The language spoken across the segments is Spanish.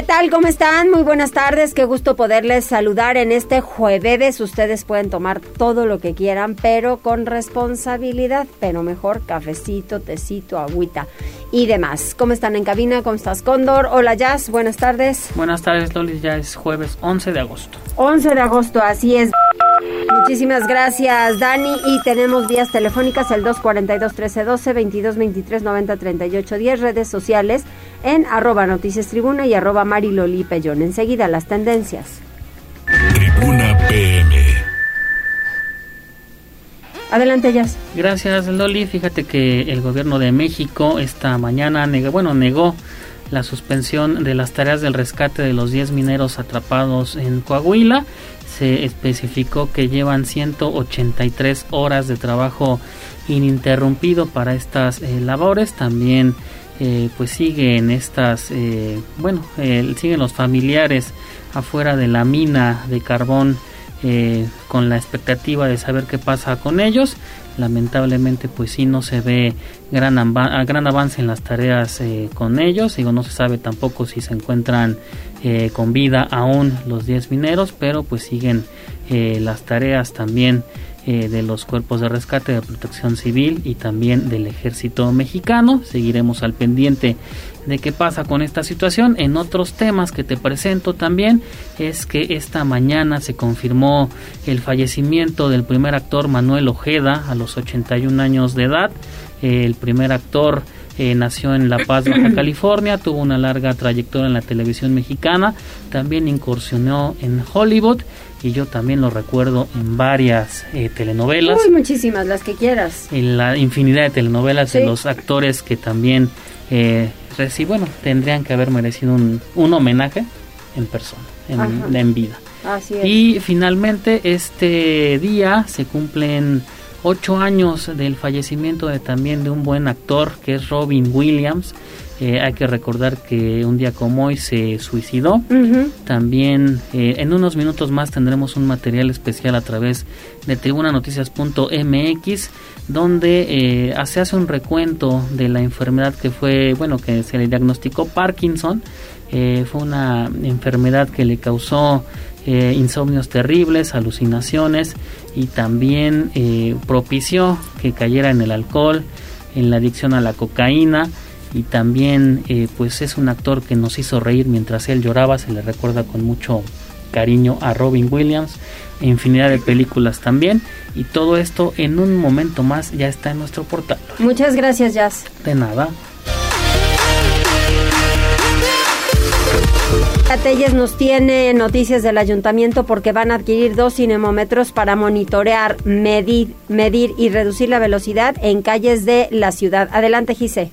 ¿Qué tal? ¿Cómo están? Muy buenas tardes. Qué gusto poderles saludar en este jueves. Ustedes pueden tomar todo lo que quieran, pero con responsabilidad. Pero mejor cafecito, tecito, agüita y demás. ¿Cómo están en cabina? ¿Cómo estás, Cóndor? Hola, Jazz. Buenas tardes. Buenas tardes, Loli. Ya es jueves 11 de agosto. 11 de agosto, así es. Muchísimas gracias, Dani. Y tenemos vías telefónicas el 242-1312, 2223-9038, redes sociales en arroba noticias tribuna y arroba mariloli pellón. Enseguida las tendencias. Tribuna PM. Adelante, Jazz. Gracias, Loli. Fíjate que el gobierno de México esta mañana negó, bueno, negó la suspensión de las tareas del rescate de los 10 mineros atrapados en Coahuila se especificó que llevan 183 horas de trabajo ininterrumpido para estas eh, labores. También eh, pues siguen estas, eh, bueno, siguen los familiares afuera de la mina de carbón con la expectativa de saber qué pasa con ellos. Lamentablemente pues sí no se ve gran, gran avance en las tareas con ellos. Digo, no se sabe tampoco si se encuentran eh, con vida aún los 10 mineros, pero pues siguen eh, las tareas también eh, de los cuerpos de rescate de protección civil y también del ejército mexicano. Seguiremos al pendiente de qué pasa con esta situación. En otros temas que te presento también es que esta mañana se confirmó el fallecimiento del primer actor Manuel Ojeda a los 81 años de edad. el primer actor eh, nació en La Paz, Baja California, tuvo una larga trayectoria en la televisión mexicana, también incursionó en Hollywood y yo también lo recuerdo en varias eh, telenovelas. Uy, muchísimas, las que quieras. En la infinidad de telenovelas, de los actores que también, eh, bueno, tendrían que haber merecido un, un homenaje en persona, en, en vida. Así es. Y finalmente este día se cumplen ocho años del fallecimiento de también de un buen actor que es Robin Williams. Eh, hay que recordar que un día como hoy se suicidó. También eh, en unos minutos más tendremos un material especial a través de tribunanoticias.mx donde eh, se hace un recuento de la enfermedad que fue, bueno, que se le diagnosticó Parkinson. fue una enfermedad que le causó eh, insomnios terribles, alucinaciones y también eh, propició que cayera en el alcohol, en la adicción a la cocaína y también eh, pues es un actor que nos hizo reír mientras él lloraba, se le recuerda con mucho cariño a Robin Williams, infinidad de películas también y todo esto en un momento más ya está en nuestro portal. Muchas gracias Jazz. De nada. Telles nos tiene noticias del ayuntamiento porque van a adquirir dos cinemómetros para monitorear, medir, medir y reducir la velocidad en calles de la ciudad. Adelante, Gise.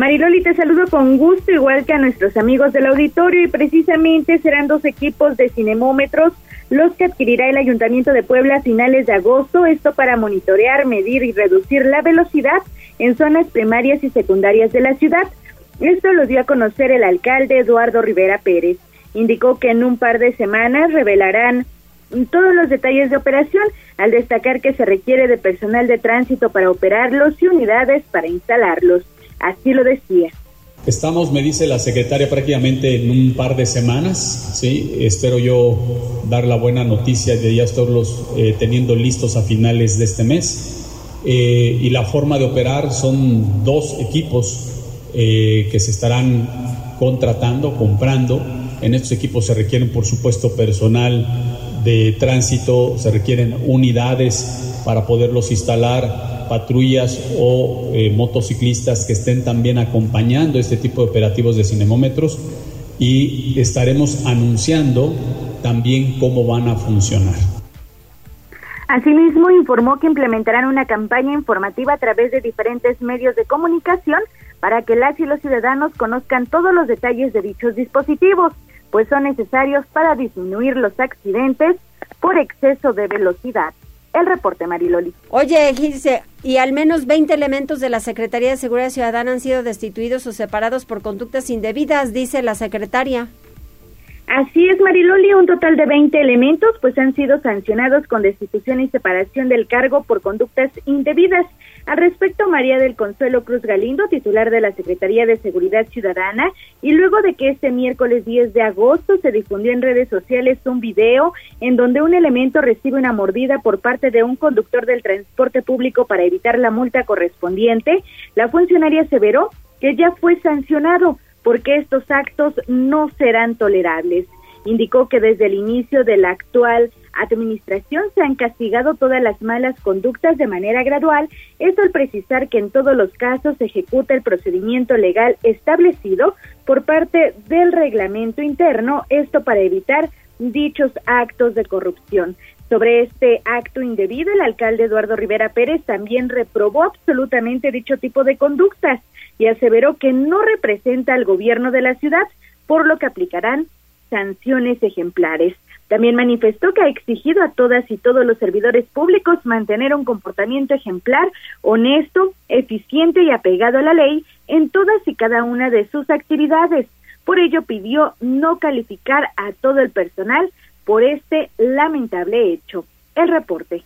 Mariloli, te saludo con gusto, igual que a nuestros amigos del auditorio, y precisamente serán dos equipos de cinemómetros los que adquirirá el Ayuntamiento de Puebla a finales de agosto, esto para monitorear, medir y reducir la velocidad en zonas primarias y secundarias de la ciudad. Esto lo dio a conocer el alcalde Eduardo Rivera Pérez. Indicó que en un par de semanas revelarán todos los detalles de operación, al destacar que se requiere de personal de tránsito para operarlos y unidades para instalarlos. Así lo decía. Estamos, me dice la secretaria, prácticamente en un par de semanas, ¿sí? Espero yo dar la buena noticia de ya estarlos eh, teniendo listos a finales de este mes. Eh, y la forma de operar son dos equipos eh, que se estarán contratando, comprando. En estos equipos se requieren, por supuesto, personal de tránsito, se requieren unidades para poderlos instalar, patrullas o eh, motociclistas que estén también acompañando este tipo de operativos de cinemómetros y estaremos anunciando también cómo van a funcionar. Asimismo, informó que implementarán una campaña informativa a través de diferentes medios de comunicación para que las y los ciudadanos conozcan todos los detalles de dichos dispositivos, pues son necesarios para disminuir los accidentes, por exceso de velocidad. El reporte, Mariloli. Oye, Gilce, y al menos 20 elementos de la Secretaría de Seguridad Ciudadana han sido destituidos o separados por conductas indebidas, dice la secretaria. Así es, Mariloli, un total de 20 elementos pues han sido sancionados con destitución y separación del cargo por conductas indebidas. Al respecto, María del Consuelo Cruz Galindo, titular de la Secretaría de Seguridad Ciudadana, y luego de que este miércoles 10 de agosto se difundió en redes sociales un video en donde un elemento recibe una mordida por parte de un conductor del transporte público para evitar la multa correspondiente, la funcionaria aseveró que ya fue sancionado porque estos actos no serán tolerables. Indicó que desde el inicio de la actual administración se han castigado todas las malas conductas de manera gradual, esto al precisar que en todos los casos se ejecuta el procedimiento legal establecido por parte del reglamento interno, esto para evitar dichos actos de corrupción. Sobre este acto indebido, el alcalde Eduardo Rivera Pérez también reprobó absolutamente dicho tipo de conductas y aseveró que no representa al gobierno de la ciudad, por lo que aplicarán sanciones ejemplares. También manifestó que ha exigido a todas y todos los servidores públicos mantener un comportamiento ejemplar, honesto, eficiente y apegado a la ley en todas y cada una de sus actividades. Por ello pidió no calificar a todo el personal por este lamentable hecho. El reporte.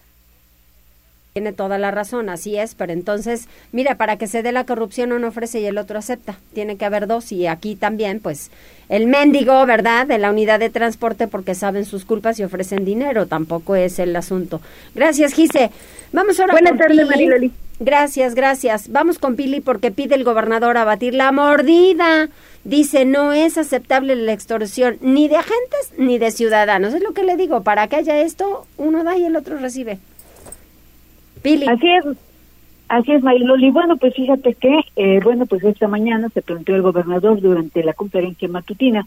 Tiene toda la razón, así es, pero entonces, mira, para que se dé la corrupción uno ofrece y el otro acepta. Tiene que haber dos y aquí también, pues, el mendigo, ¿verdad?, de la unidad de transporte porque saben sus culpas y ofrecen dinero, tampoco es el asunto. Gracias, Gise. Vamos ahora Buenas tardes, Mariloli. Gracias, gracias. Vamos con Pili porque pide el gobernador abatir la mordida. Dice, no es aceptable la extorsión ni de agentes ni de ciudadanos. Es lo que le digo, para que haya esto, uno da y el otro recibe. Así es, así es, Mariloli. Bueno, pues fíjate que, eh, bueno, pues esta mañana se planteó el gobernador durante la conferencia matutina,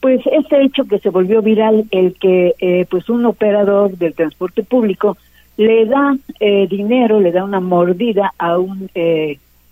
pues este hecho que se volvió viral, el que eh, pues un operador del transporte público le da eh, dinero, le da una mordida a un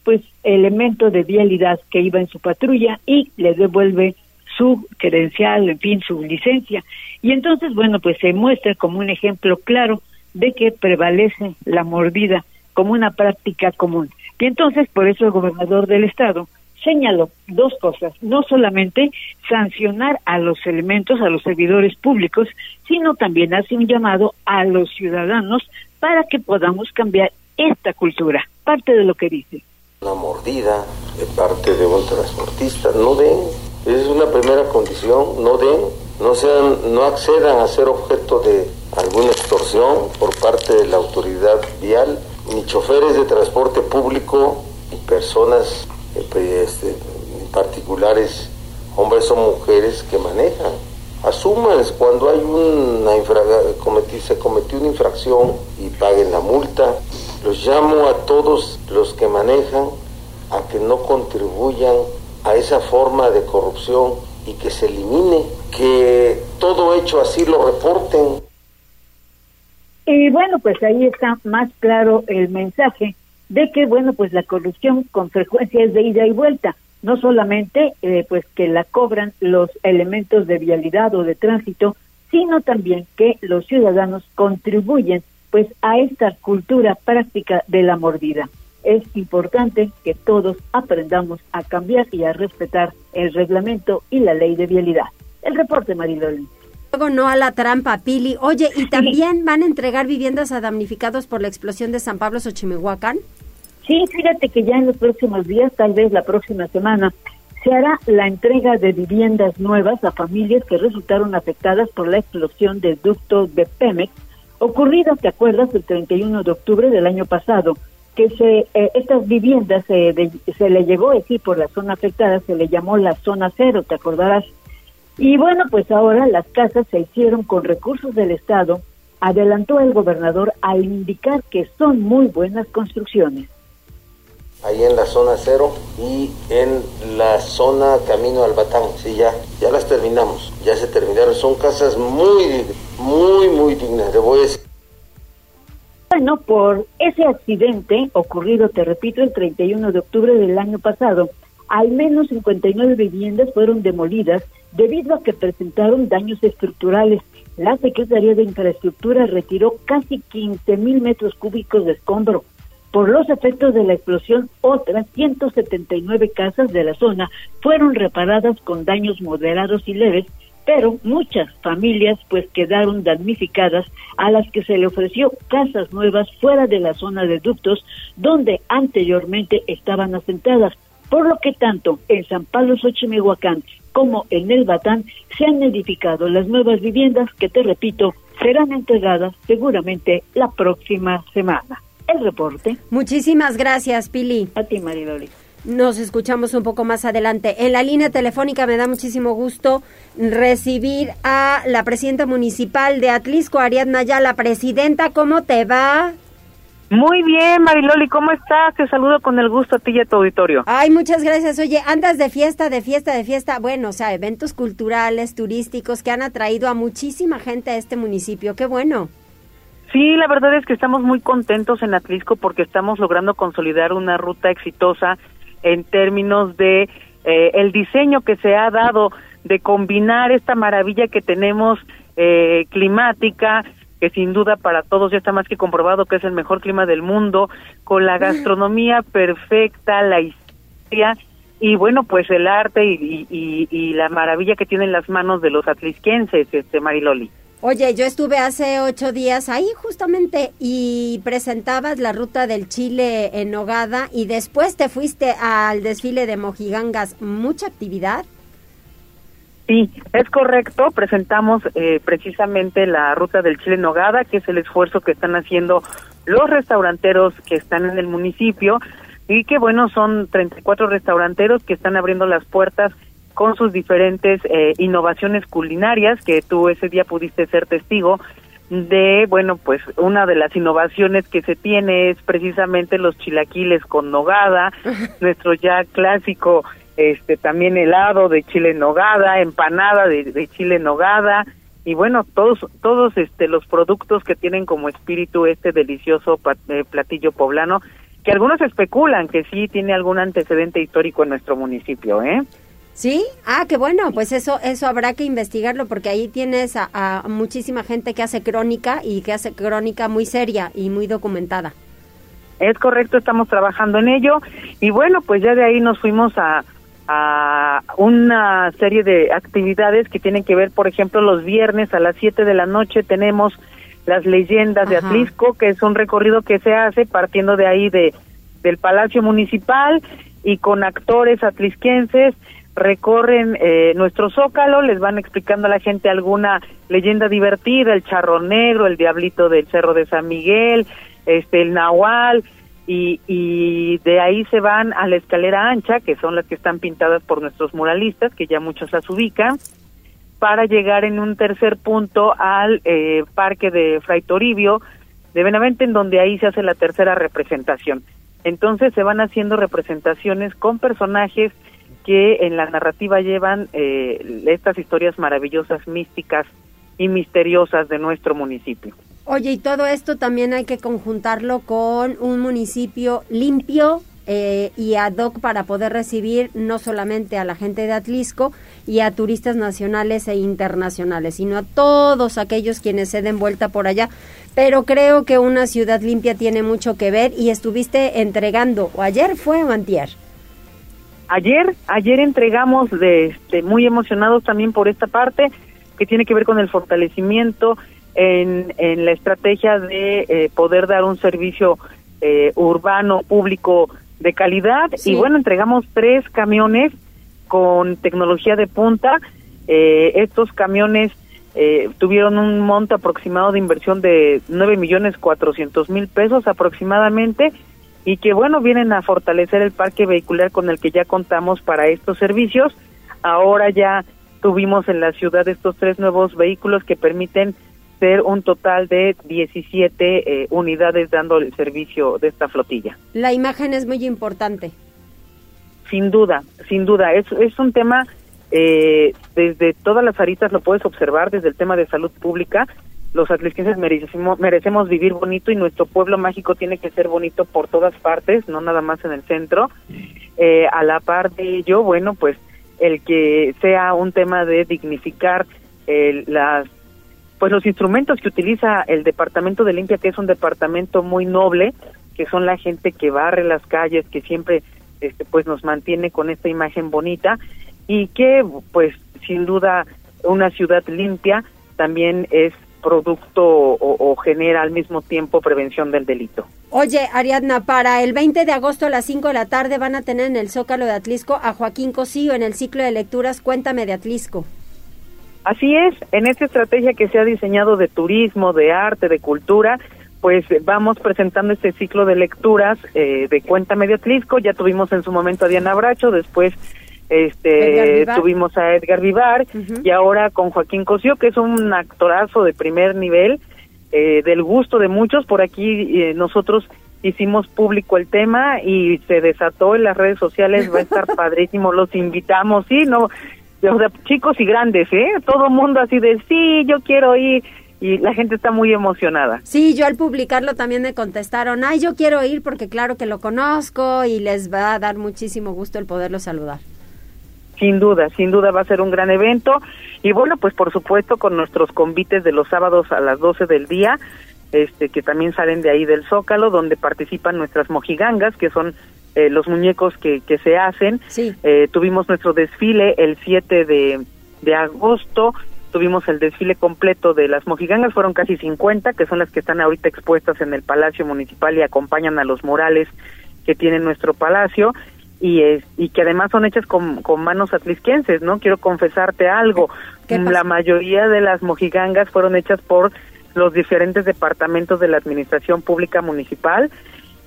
pues elemento de vialidad que iba en su patrulla y le devuelve su credencial, en fin, su licencia. Y entonces, bueno, pues se muestra como un ejemplo claro de que prevalece la mordida como una práctica común. Y entonces, por eso el gobernador del estado señaló dos cosas, no solamente sancionar a los elementos, a los servidores públicos, sino también hace un llamado a los ciudadanos para que podamos cambiar esta cultura. Parte de lo que dice. Una mordida de parte de un transportista, no den, es una primera condición, no den, no sean, no accedan a ser objeto de alguna extorsión por parte de la autoridad vial, ni choferes de transporte público, ni personas eh, este, particulares, hombres o mujeres que manejan. Asuman cuando hay una infra se cometió una infracción y paguen la multa. Los llamo a todos los que manejan a que no contribuyan a esa forma de corrupción y que se elimine, que todo hecho así lo reporten. Y bueno, pues ahí está más claro el mensaje de que, bueno, pues la corrupción con frecuencia es de ida y vuelta. No solamente, eh, pues, que la cobran los elementos de vialidad o de tránsito, sino también que los ciudadanos contribuyen, pues, a esta cultura práctica de la mordida. Es importante que todos aprendamos a cambiar y a respetar el reglamento y la ley de vialidad. El reporte, Mariloli. Luego no a la trampa, Pili. Oye, ¿y también van a entregar viviendas a damnificados por la explosión de San Pablo Xochimehuacán? Sí, fíjate que ya en los próximos días, tal vez la próxima semana, se hará la entrega de viviendas nuevas a familias que resultaron afectadas por la explosión del ducto de Pemex, ocurrida, ¿te acuerdas?, el 31 de octubre del año pasado, que se eh, estas viviendas se le llegó a decir por la zona afectada, se le llamó la zona cero, ¿te acordarás? Y bueno, pues ahora las casas se hicieron con recursos del Estado, adelantó el gobernador al indicar que son muy buenas construcciones. Ahí en la zona cero y en la zona Camino al Batán, sí, ya, ya las terminamos, ya se terminaron. Son casas muy, muy, muy dignas, de voy Bueno, por ese accidente ocurrido, te repito, el 31 de octubre del año pasado, al menos 59 viviendas fueron demolidas debido a que presentaron daños estructurales la Secretaría de Infraestructura retiró casi 15 mil metros cúbicos de escombro. Por los efectos de la explosión, otras 179 casas de la zona fueron reparadas con daños moderados y leves, pero muchas familias pues quedaron damnificadas a las que se le ofreció casas nuevas fuera de la zona de ductos donde anteriormente estaban asentadas, por lo que tanto en San Pablo Xochimehuacán como en el Batán se han edificado las nuevas viviendas que, te repito, serán entregadas seguramente la próxima semana. El reporte. Muchísimas gracias, Pili. A ti, Mariloli. Nos escuchamos un poco más adelante. En la línea telefónica me da muchísimo gusto recibir a la presidenta municipal de Atlisco, Ariadna la Presidenta, ¿cómo te va? Muy bien, Mariloli, ¿cómo estás? Te saludo con el gusto a ti y a tu auditorio. Ay, muchas gracias. Oye, andas de fiesta, de fiesta, de fiesta. Bueno, o sea, eventos culturales, turísticos que han atraído a muchísima gente a este municipio. Qué bueno. Sí, la verdad es que estamos muy contentos en Atlisco porque estamos logrando consolidar una ruta exitosa en términos de eh, el diseño que se ha dado de combinar esta maravilla que tenemos eh, climática que sin duda para todos ya está más que comprobado que es el mejor clima del mundo, con la gastronomía perfecta, la historia y bueno, pues el arte y, y, la maravilla que tienen las manos de los atlisquenses, este Mariloli. Oye, yo estuve hace ocho días ahí justamente y presentabas la ruta del Chile en Nogada y después te fuiste al desfile de Mojigangas. ¿Mucha actividad? Sí, es correcto. Presentamos eh, precisamente la ruta del Chile Nogada, que es el esfuerzo que están haciendo los restauranteros que están en el municipio y que bueno, son 34 restauranteros que están abriendo las puertas con sus diferentes eh, innovaciones culinarias, que tú ese día pudiste ser testigo de, bueno, pues una de las innovaciones que se tiene es precisamente los chilaquiles con nogada, nuestro ya clásico este también helado de chile en nogada, empanada de, chile en nogada y bueno, todos todos este los productos que tienen como espíritu este delicioso eh, platillo poblano que algunos especulan que sí tiene algún antecedente histórico en nuestro municipio, ¿eh? Sí, ah, qué bueno, pues eso eso habrá que investigarlo porque ahí tienes a, a muchísima gente que hace crónica y que hace crónica muy seria y muy documentada. Es correcto, estamos trabajando en ello y bueno, pues ya de ahí nos fuimos a, a una serie de actividades que tienen que ver, por ejemplo, los viernes a las 7 de la noche tenemos las leyendas de Atlisco, que es un recorrido que se hace partiendo de ahí de del Palacio Municipal y con actores atlisquenses recorren eh, nuestro zócalo, les van explicando a la gente alguna leyenda divertida, el charro negro, el diablito del Cerro de San Miguel, este el nahual, y, y de ahí se van a la escalera ancha, que son las que están pintadas por nuestros muralistas, que ya muchos las ubican, para llegar en un tercer punto al eh, parque de Fray Toribio de Benavente, en donde ahí se hace la tercera representación. Entonces se van haciendo representaciones con personajes que en la narrativa llevan eh, estas historias maravillosas, místicas y misteriosas de nuestro municipio. Oye, y todo esto también hay que conjuntarlo con un municipio limpio eh, y ad hoc para poder recibir no solamente a la gente de Atlisco y a turistas nacionales e internacionales, sino a todos aquellos quienes se den vuelta por allá. Pero creo que una ciudad limpia tiene mucho que ver y estuviste entregando, o ayer fue o antier. Ayer, ayer entregamos de, este, muy emocionados también por esta parte que tiene que ver con el fortalecimiento en, en la estrategia de eh, poder dar un servicio eh, urbano público de calidad. Y bueno entregamos tres camiones con tecnología de punta. Eh, estos camiones tuvieron un monto aproximado de inversión de nueve millones cuatrocientos mil pesos aproximadamente y que bueno vienen a fortalecer el parque vehicular con el que ya contamos para estos servicios. Ahora ya tuvimos en la ciudad estos tres nuevos vehículos que permiten ser un total de 17 eh, unidades dando el servicio de esta flotilla. La imagen es muy importante. Sin duda, sin duda. Es, es un tema, eh, desde todas las aristas lo puedes observar, desde el tema de salud pública. Los atlisquenses merecemos, merecemos vivir bonito y nuestro pueblo mágico tiene que ser bonito por todas partes, no nada más en el centro. Eh, a la par de ello, bueno, pues el que sea un tema de dignificar las pues los instrumentos que utiliza el departamento de limpia, que es un departamento muy noble, que son la gente que barre las calles, que siempre este, pues nos mantiene con esta imagen bonita y que pues sin duda una ciudad limpia también es producto o, genera al mismo tiempo prevención del delito. Oye, Ariadna, para el 20 de agosto a las 5 de la tarde van a tener en el Zócalo de Atlisco a Joaquín Cosío en el ciclo de lecturas Cuéntame de Atlisco. Así es, en esta estrategia que se ha diseñado de turismo, de arte, de cultura, pues vamos presentando este ciclo de lecturas eh, de Cuéntame de Atlisco. Ya tuvimos en su momento a Diana Bracho, después este tuvimos a Edgar Vivar y ahora con Joaquín Cosío que es un actorazo de primer nivel eh, del gusto de muchos. Por aquí eh, nosotros hicimos público el tema y se desató en las redes sociales va a estar padrísimo los invitamos. Sí no o sea, chicos y grandes eh todo mundo así de sí yo quiero ir y la gente está muy emocionada. Sí, yo al publicarlo también me contestaron, ay, yo quiero ir porque claro que lo conozco y les va a dar muchísimo gusto el poderlo saludar. Sin duda, sin duda va a ser un gran evento. Y bueno, pues por supuesto con nuestros convites de los sábados a las 12 del día, este que también salen de ahí del Zócalo, donde participan nuestras mojigangas, que son eh, los muñecos que, que se hacen. Sí. Eh, tuvimos nuestro desfile el 7 de, de agosto, tuvimos el desfile completo de las mojigangas, fueron casi 50, que son las que están ahorita expuestas en el Palacio Municipal y acompañan a los murales que tiene nuestro palacio y, es, y que además son hechas con, con manos atlisquenses, ¿no? Quiero confesarte algo, la mayoría de las mojigangas fueron hechas por los diferentes departamentos de la administración pública municipal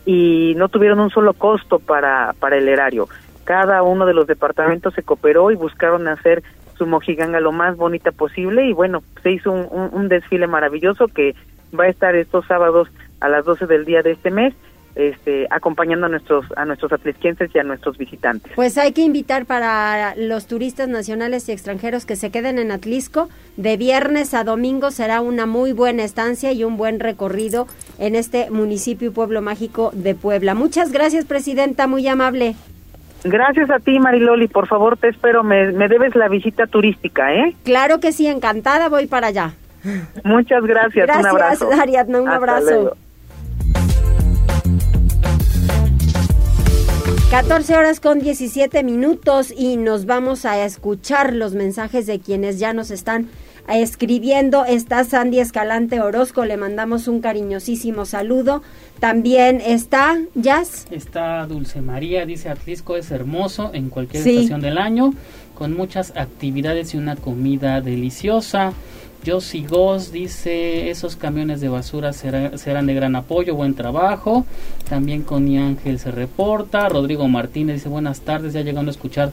y no tuvieron un solo costo para, para el erario. Cada uno de los departamentos se cooperó y buscaron hacer su mojiganga lo más bonita posible y bueno, se hizo un, un desfile maravilloso que va a estar estos sábados a las 12 del día de este mes este, acompañando a nuestros a nuestros atlisquenses y a nuestros visitantes. Pues hay que invitar para los turistas nacionales y extranjeros que se queden en Atlisco. De viernes a domingo será una muy buena estancia y un buen recorrido en este municipio y pueblo mágico de Puebla. Muchas gracias, presidenta, muy amable. Gracias a ti, Mariloli. Por favor, te espero. Me, me debes la visita turística, ¿eh? Claro que sí, encantada. Voy para allá. Muchas gracias. gracias un abrazo. Ariadna, un abrazo. 14 horas con 17 minutos y nos vamos a escuchar los mensajes de quienes ya nos están escribiendo. Está Sandy Escalante Orozco, le mandamos un cariñosísimo saludo. También está Jazz. Está Dulce María, dice Atlisco es hermoso en cualquier estación del año, con muchas actividades y una comida deliciosa. Josie Goss dice, esos camiones de basura serán de gran apoyo, buen trabajo. También Connie Ángel se reporta. Rodrigo Martínez dice, buenas tardes, ya llegando a escuchar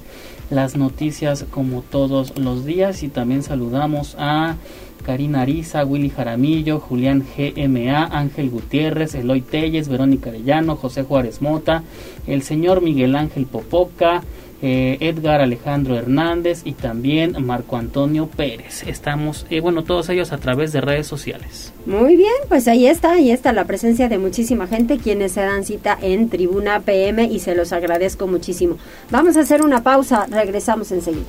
las noticias como todos los días. Y también saludamos a Karina Ariza, Willy Jaramillo, Julián GMA, Ángel Gutiérrez, Eloy Telles, Verónica Arellano, José Juárez Mota, el señor Miguel Ángel Popoca, eh, Edgar Alejandro Hernández y también Marco Antonio Pérez. Estamos, eh, bueno, todos ellos a través de redes sociales. Muy bien, pues ahí está, ahí está la presencia de muchísima gente quienes se dan cita en Tribuna PM y se los agradezco muchísimo. Vamos a hacer una pausa, regresamos enseguida.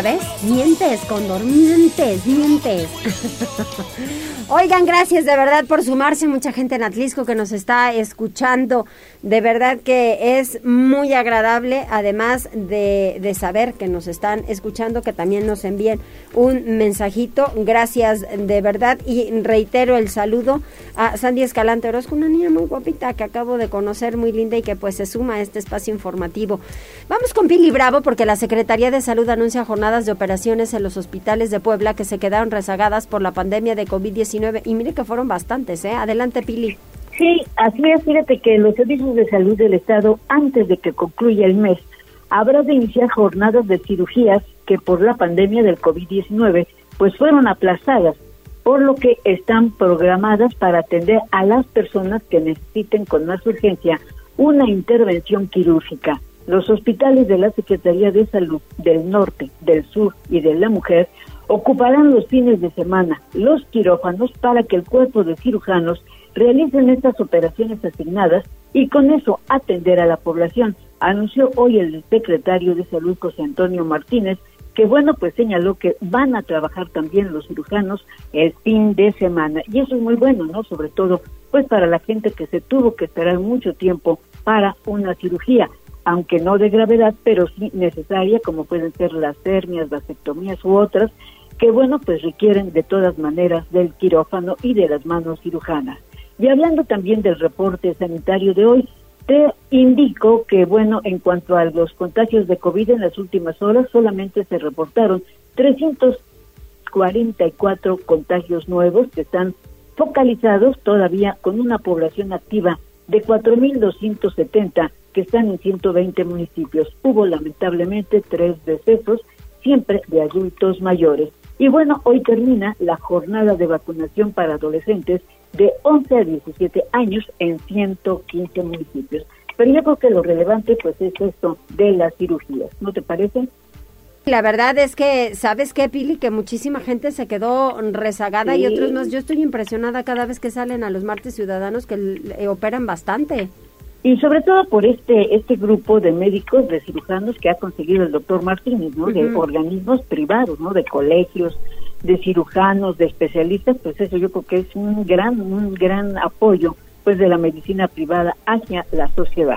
¿Ya ves? Mientes, Condor, mientes, mientes. Oigan, gracias de verdad por sumarse. Mucha gente en Atlisco que nos está escuchando. De verdad que es muy agradable, además de, de saber que nos están escuchando, que también nos envíen un mensajito. Gracias de verdad. Y reitero el saludo a Sandy Escalante Orozco, una niña muy guapita que acabo de conocer, muy linda y que pues se suma a este espacio informativo. Vamos con Pili Bravo porque la Secretaría de Salud anuncia jornada de operaciones en los hospitales de Puebla que se quedaron rezagadas por la pandemia de COVID-19. Y mire que fueron bastantes, ¿eh? Adelante, Pili. Sí, así es. Fíjate que los servicios de salud del Estado, antes de que concluya el mes, habrá de iniciar jornadas de cirugías que por la pandemia del COVID-19 pues fueron aplazadas, por lo que están programadas para atender a las personas que necesiten con más urgencia una intervención quirúrgica. Los hospitales de la Secretaría de Salud del Norte, del Sur y de la Mujer ocuparán los fines de semana los quirófanos para que el cuerpo de cirujanos realicen estas operaciones asignadas y con eso atender a la población, anunció hoy el secretario de Salud José Antonio Martínez, que bueno, pues señaló que van a trabajar también los cirujanos el fin de semana. Y eso es muy bueno, ¿no? Sobre todo, pues para la gente que se tuvo que esperar mucho tiempo para una cirugía aunque no de gravedad, pero sí necesaria, como pueden ser las hernias, vasectomías u otras, que bueno, pues requieren de todas maneras del quirófano y de las manos cirujanas. Y hablando también del reporte sanitario de hoy, te indico que bueno, en cuanto a los contagios de COVID en las últimas horas, solamente se reportaron 344 contagios nuevos que están focalizados todavía con una población activa de 4.270 que están en 120 municipios. Hubo lamentablemente tres decesos, siempre de adultos mayores. Y bueno, hoy termina la jornada de vacunación para adolescentes de 11 a 17 años en 115 municipios. Pero yo creo que lo relevante pues es esto de las cirugías, ¿no te parece? La verdad es que, ¿sabes qué, Pili? Que muchísima gente se quedó rezagada y otros más. Yo estoy impresionada cada vez que salen a los martes ciudadanos que eh, operan bastante. Y sobre todo por este este grupo de médicos, de cirujanos que ha conseguido el doctor Martínez, ¿no? De organismos privados, ¿no? De colegios, de cirujanos, de especialistas, pues eso yo creo que es un gran, un gran apoyo, pues, de la medicina privada hacia la sociedad.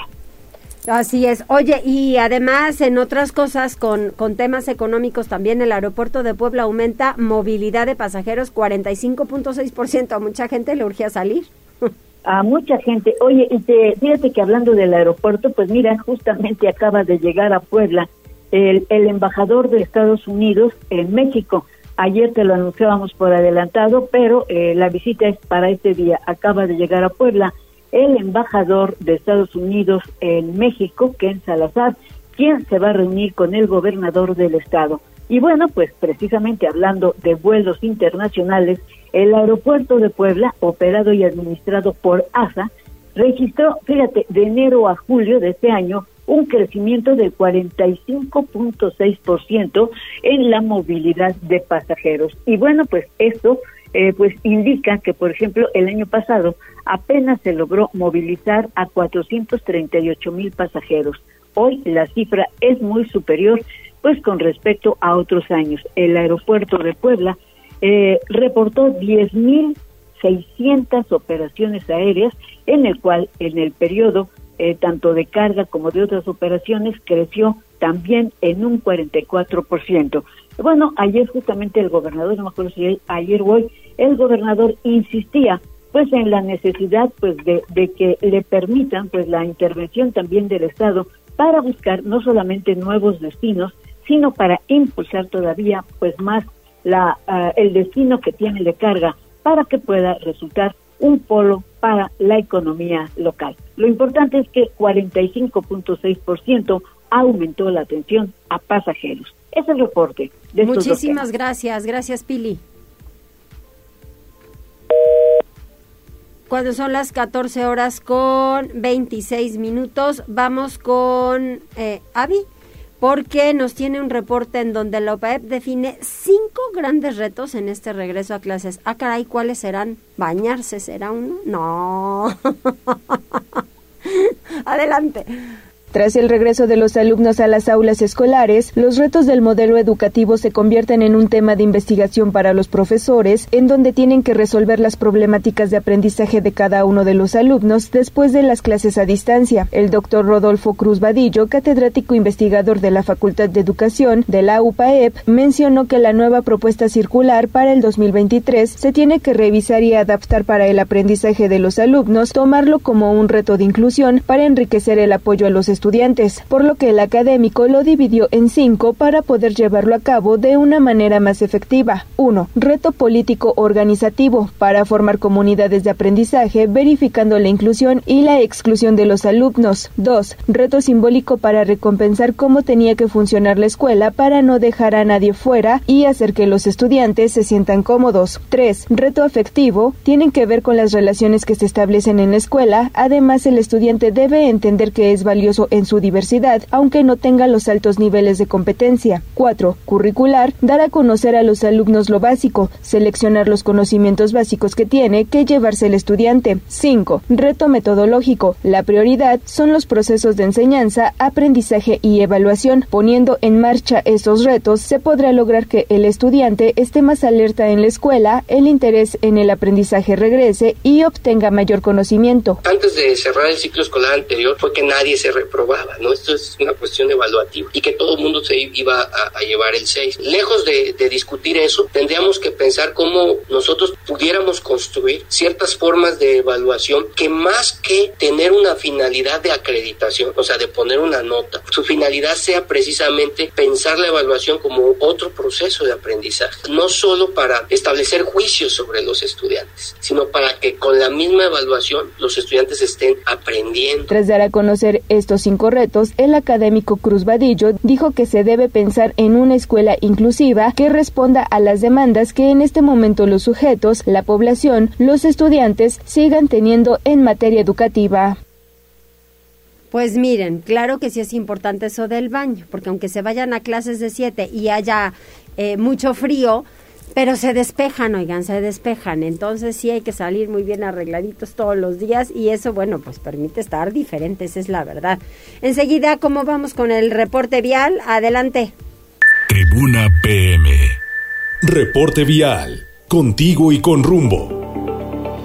Así es. Oye, y además en otras cosas con, con temas económicos también el aeropuerto de Puebla aumenta movilidad de pasajeros 45.6%. A mucha gente le urgía salir. a mucha gente. Oye, y te, fíjate que hablando del aeropuerto, pues mira, justamente acaba de llegar a Puebla el, el embajador de Estados Unidos en México. Ayer te lo anunciábamos por adelantado, pero eh, la visita es para este día. Acaba de llegar a Puebla el embajador de Estados Unidos en México, Ken Salazar, quien se va a reunir con el gobernador del estado. Y bueno, pues precisamente hablando de vuelos internacionales, el aeropuerto de Puebla, operado y administrado por ASA, registró, fíjate, de enero a julio de este año, un crecimiento del 45.6% en la movilidad de pasajeros. Y bueno, pues esto eh, pues indica que, por ejemplo, el año pasado apenas se logró movilizar a 438 mil pasajeros. Hoy la cifra es muy superior, pues con respecto a otros años. El aeropuerto de Puebla eh, reportó 10.600 operaciones aéreas, en el cual en el periodo eh, tanto de carga como de otras operaciones creció también en un 44%. Bueno, ayer justamente el gobernador, no me acuerdo si ayer hoy, el gobernador insistía pues en la necesidad pues de, de que le permitan pues la intervención también del Estado para buscar no solamente nuevos destinos, sino para impulsar todavía pues más la, ah, el destino que tiene de carga para que pueda resultar un polo para la economía local. Lo importante es que 45.6% aumentó la atención a pasajeros. Es el reporte. De Muchísimas gracias, gracias Pili. Cuando son las 14 horas con 26 minutos, vamos con eh, Avi porque nos tiene un reporte en donde la OPAEP define cinco grandes retos en este regreso a clases. Ah, caray, ¿cuáles serán? ¿Bañarse será uno? No. Adelante. Tras el regreso de los alumnos a las aulas escolares, los retos del modelo educativo se convierten en un tema de investigación para los profesores, en donde tienen que resolver las problemáticas de aprendizaje de cada uno de los alumnos después de las clases a distancia. El doctor Rodolfo Cruz Vadillo, catedrático investigador de la Facultad de Educación de la UPAEP, mencionó que la nueva propuesta circular para el 2023 se tiene que revisar y adaptar para el aprendizaje de los alumnos, tomarlo como un reto de inclusión para enriquecer el apoyo a los estudiantes estudiantes, por lo que el académico lo dividió en cinco para poder llevarlo a cabo de una manera más efectiva. 1. Reto político organizativo para formar comunidades de aprendizaje verificando la inclusión y la exclusión de los alumnos. 2. Reto simbólico para recompensar cómo tenía que funcionar la escuela para no dejar a nadie fuera y hacer que los estudiantes se sientan cómodos. 3. Reto afectivo tienen que ver con las relaciones que se establecen en la escuela. Además, el estudiante debe entender que es valioso en su diversidad, aunque no tenga los altos niveles de competencia. 4. Curricular, dar a conocer a los alumnos lo básico, seleccionar los conocimientos básicos que tiene que llevarse el estudiante. 5. Reto metodológico. La prioridad son los procesos de enseñanza, aprendizaje y evaluación. Poniendo en marcha estos retos, se podrá lograr que el estudiante esté más alerta en la escuela, el interés en el aprendizaje regrese y obtenga mayor conocimiento. Antes de cerrar el ciclo escolar anterior fue que nadie se ¿no? Esto es una cuestión evaluativa y que todo el mundo se iba a, llevar el 6. Lejos de, de discutir eso, tendríamos que pensar cómo nosotros pudiéramos construir ciertas formas de evaluación que más que tener una finalidad de acreditación, o sea, de poner una nota, su finalidad sea precisamente pensar la evaluación como otro proceso de aprendizaje, no solo para establecer juicios sobre los estudiantes, sino para que con la misma evaluación los estudiantes estén aprendiendo. Tras dar a conocer estos cinco el académico Cruz Vadillo dijo que se debe pensar en una escuela inclusiva que responda a las demandas que en este momento los sujetos, la población, los estudiantes sigan teniendo en materia educativa. Pues miren, claro que sí es importante eso del baño, porque aunque se vayan a clases de 7 y haya eh, mucho frío, pero se despejan, oigan, se despejan. Entonces sí hay que salir muy bien arregladitos todos los días y eso, bueno, pues permite estar diferentes, es la verdad. Enseguida, ¿cómo vamos con el reporte vial? Adelante. Tribuna PM. Reporte vial. Contigo y con rumbo.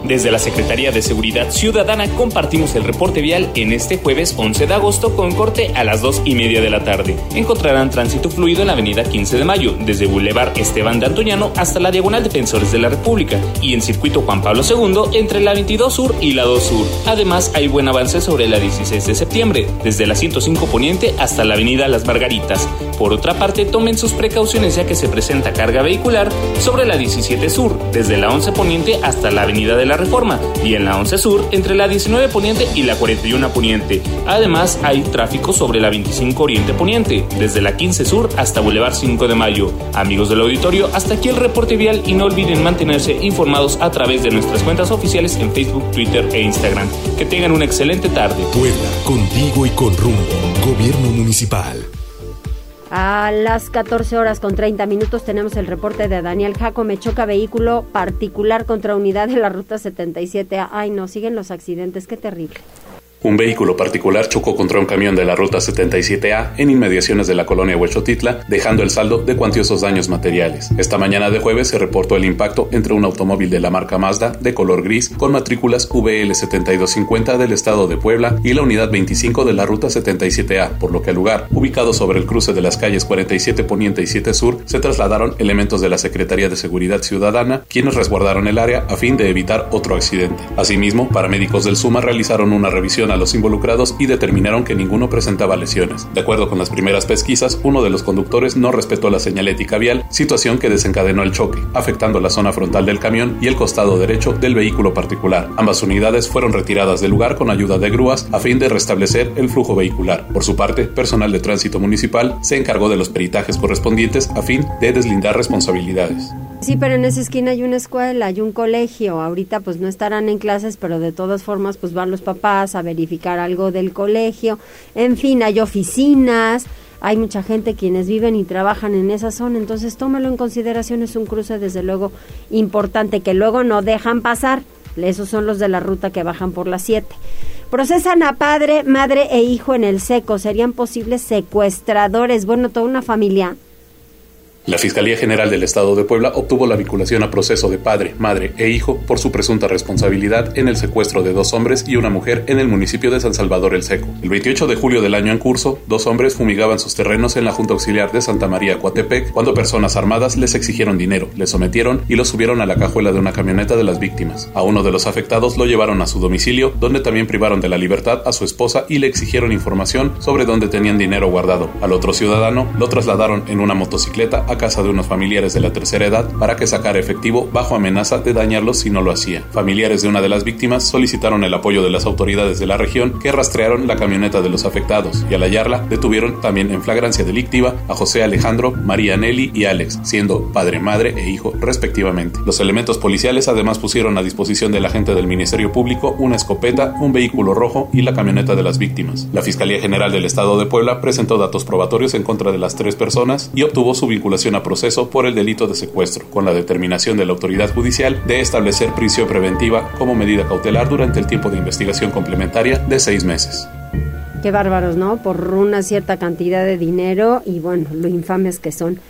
Desde la Secretaría de Seguridad Ciudadana compartimos el reporte vial en este jueves 11 de agosto con corte a las 2 y media de la tarde. Encontrarán tránsito fluido en la avenida 15 de Mayo, desde Boulevard Esteban de Antoñano hasta la Diagonal Defensores de la República y en Circuito Juan Pablo II entre la 22 Sur y la 2 Sur. Además, hay buen avance sobre la 16 de septiembre, desde la 105 Poniente hasta la avenida Las Margaritas. Por otra parte, tomen sus precauciones ya que se presenta carga vehicular sobre la 17 Sur, desde la 11 Poniente hasta la avenida de la Reforma y en la 11 Sur entre la 19 Poniente y la 41 Poniente. Además, hay tráfico sobre la 25 Oriente Poniente, desde la 15 Sur hasta Boulevard 5 de Mayo. Amigos del auditorio, hasta aquí el reporte vial y no olviden mantenerse informados a través de nuestras cuentas oficiales en Facebook, Twitter e Instagram. Que tengan una excelente tarde. Puebla, contigo y con rumbo. Gobierno Municipal. A las 14 horas con 30 minutos tenemos el reporte de Daniel Jaco. Me choca vehículo particular contra unidad de la ruta 77. Ay, no, siguen los accidentes. Qué terrible. Un vehículo particular chocó contra un camión de la ruta 77A en inmediaciones de la colonia Huechotitla, dejando el saldo de cuantiosos daños materiales. Esta mañana de jueves se reportó el impacto entre un automóvil de la marca Mazda de color gris con matrículas VL 7250 del estado de Puebla y la unidad 25 de la ruta 77A, por lo que al lugar, ubicado sobre el cruce de las calles 47 Poniente y 7 Sur, se trasladaron elementos de la Secretaría de Seguridad Ciudadana, quienes resguardaron el área a fin de evitar otro accidente. Asimismo, paramédicos del SUMA realizaron una revisión a los involucrados y determinaron que ninguno presentaba lesiones. De acuerdo con las primeras pesquisas, uno de los conductores no respetó la señalética vial, situación que desencadenó el choque, afectando la zona frontal del camión y el costado derecho del vehículo particular. Ambas unidades fueron retiradas del lugar con ayuda de grúas a fin de restablecer el flujo vehicular. Por su parte, personal de tránsito municipal se encargó de los peritajes correspondientes a fin de deslindar responsabilidades. Sí, pero en esa esquina hay una escuela, hay un colegio. Ahorita pues no estarán en clases, pero de todas formas pues van los papás a verificar algo del colegio. En fin, hay oficinas, hay mucha gente quienes viven y trabajan en esa zona, entonces tómalo en consideración, es un cruce desde luego importante que luego no dejan pasar. Esos son los de la ruta que bajan por las 7. Procesan a padre, madre e hijo en el seco. Serían posibles secuestradores. Bueno, toda una familia La Fiscalía General del Estado de Puebla obtuvo la vinculación a proceso de padre, madre e hijo por su presunta responsabilidad en el secuestro de dos hombres y una mujer en el municipio de San Salvador el Seco. El 28 de julio del año en curso, dos hombres fumigaban sus terrenos en la Junta Auxiliar de Santa María Coatepec cuando personas armadas les exigieron dinero, les sometieron y los subieron a la cajuela de una camioneta de las víctimas. A uno de los afectados lo llevaron a su domicilio, donde también privaron de la libertad a su esposa y le exigieron información sobre dónde tenían dinero guardado. Al otro ciudadano lo trasladaron en una motocicleta a casa de unos familiares de la tercera edad para que sacara efectivo bajo amenaza de dañarlos si no lo hacía. Familiares de una de las víctimas solicitaron el apoyo de las autoridades de la región que rastrearon la camioneta de los afectados y al hallarla detuvieron también en flagrancia delictiva a José Alejandro, María Nelly y Alex, siendo padre, madre e hijo respectivamente. Los elementos policiales además pusieron a disposición del agente del Ministerio Público una escopeta, un vehículo rojo y la camioneta de las víctimas. La Fiscalía General del Estado de Puebla presentó datos probatorios en contra de las tres personas y obtuvo su vinculación a proceso por el delito de secuestro, con la determinación de la autoridad judicial de establecer prisión preventiva como medida cautelar durante el tiempo de investigación complementaria de seis meses. Qué bárbaros, ¿no? Por una cierta cantidad de dinero y bueno, lo infames que son.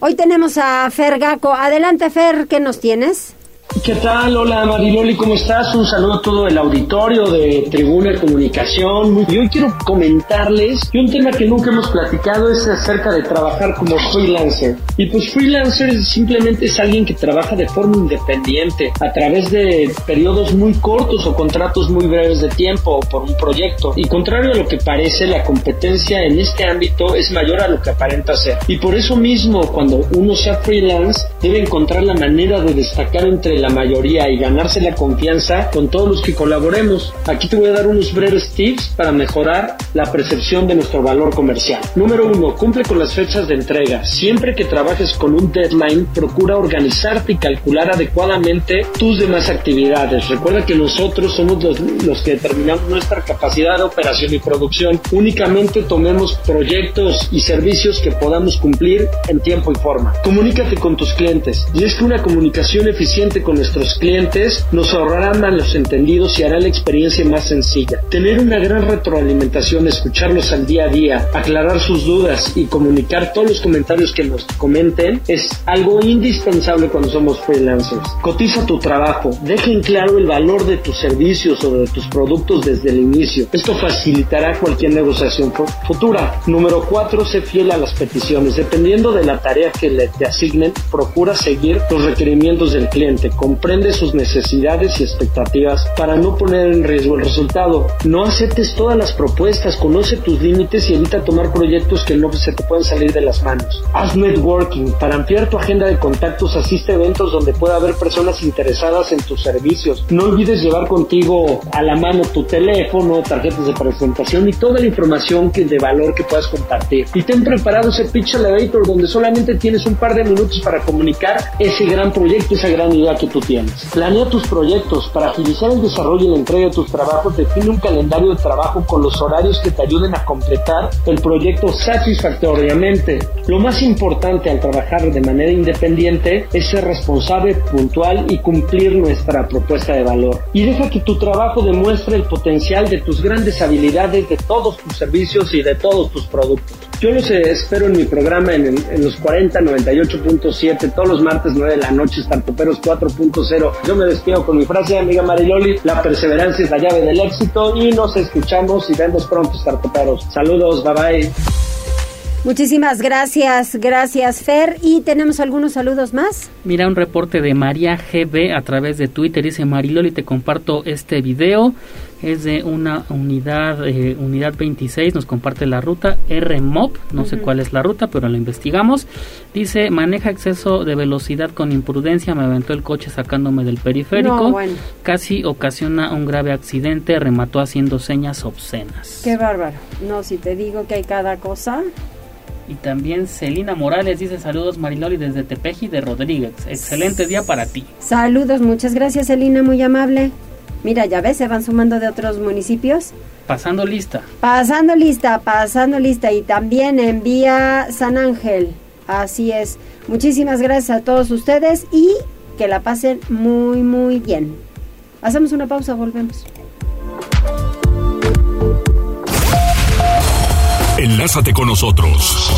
Hoy tenemos a Fer Gaco. Adelante, Fer, ¿qué nos tienes? ¿Qué tal? Hola Mariloli, ¿cómo estás? Un saludo a todo el auditorio de Tribuna de Comunicación. Y hoy quiero comentarles que un tema que nunca hemos platicado es acerca de trabajar como freelancer. Y pues freelancer simplemente es alguien que trabaja de forma independiente, a través de periodos muy cortos o contratos muy breves de tiempo por un proyecto. Y contrario a lo que parece, la competencia en este ámbito es mayor a lo que aparenta ser. Y por eso mismo, cuando uno sea freelance, debe encontrar la manera de destacar entre la mayoría y ganarse la confianza con todos los que colaboremos. Aquí te voy a dar unos breves tips para mejorar la percepción de nuestro valor comercial. Número uno, cumple con las fechas de entrega. Siempre que trabajes con un deadline, procura organizarte y calcular adecuadamente tus demás actividades. Recuerda que nosotros somos los, los que determinamos nuestra capacidad de operación y producción. Únicamente tomemos proyectos y servicios que podamos cumplir en tiempo y forma. Comunícate con tus clientes. Y es que una comunicación eficiente nuestros clientes nos ahorrará malos entendidos y hará la experiencia más sencilla. Tener una gran retroalimentación, escucharlos al día a día, aclarar sus dudas y comunicar todos los comentarios que nos comenten es algo indispensable cuando somos freelancers. Cotiza tu trabajo, deja en claro el valor de tus servicios o de tus productos desde el inicio. Esto facilitará cualquier negociación futura. Número 4. Sé fiel a las peticiones. Dependiendo de la tarea que le te asignen, procura seguir los requerimientos del cliente comprende sus necesidades y expectativas para no poner en riesgo el resultado. No aceptes todas las propuestas, conoce tus límites y evita tomar proyectos que no se te pueden salir de las manos. Haz networking. Para ampliar tu agenda de contactos, asiste a eventos donde pueda haber personas interesadas en tus servicios. No olvides llevar contigo a la mano tu teléfono, tarjetas de presentación y toda la información que de valor que puedas compartir. Y ten preparado ese pitch elevator donde solamente tienes un par de minutos para comunicar ese gran proyecto, esa gran idea que tú tienes. Planea tus proyectos. Para agilizar el desarrollo y la entrega de tus trabajos, define un calendario de trabajo con los horarios que te ayuden a completar el proyecto satisfactoriamente. Lo más importante al trabajar de manera independiente es ser responsable, puntual y cumplir nuestra propuesta de valor. Y deja que tu trabajo demuestre el potencial de tus grandes habilidades, de todos tus servicios y de todos tus productos. Yo los espero en mi programa en, en los 40 98.7 todos los martes 9 de la noche, Startuperos 4.0. Yo me despido con mi frase, amiga Mariloli, la perseverancia es la llave del éxito y nos escuchamos y vemos pronto, Startuperos. Saludos, bye bye. Muchísimas gracias, gracias Fer. ¿Y tenemos algunos saludos más? Mira un reporte de María GB a través de Twitter. Dice Mariloli, te comparto este video. Es de una unidad, eh, unidad 26, nos comparte la ruta RMOP, no sé cuál es la ruta, pero la investigamos. Dice, maneja exceso de velocidad con imprudencia, me aventó el coche sacándome del periférico. Casi ocasiona un grave accidente, remató haciendo señas obscenas. Qué bárbaro. No, si te digo que hay cada cosa. Y también Celina Morales dice saludos Mariloli desde Tepeji de Rodríguez. Excelente día para ti. Saludos, muchas gracias Celina, muy amable. Mira, ya ves, se van sumando de otros municipios. Pasando lista. Pasando lista, pasando lista. Y también envía San Ángel. Así es. Muchísimas gracias a todos ustedes y que la pasen muy, muy bien. Hacemos una pausa, volvemos. Enlázate con nosotros.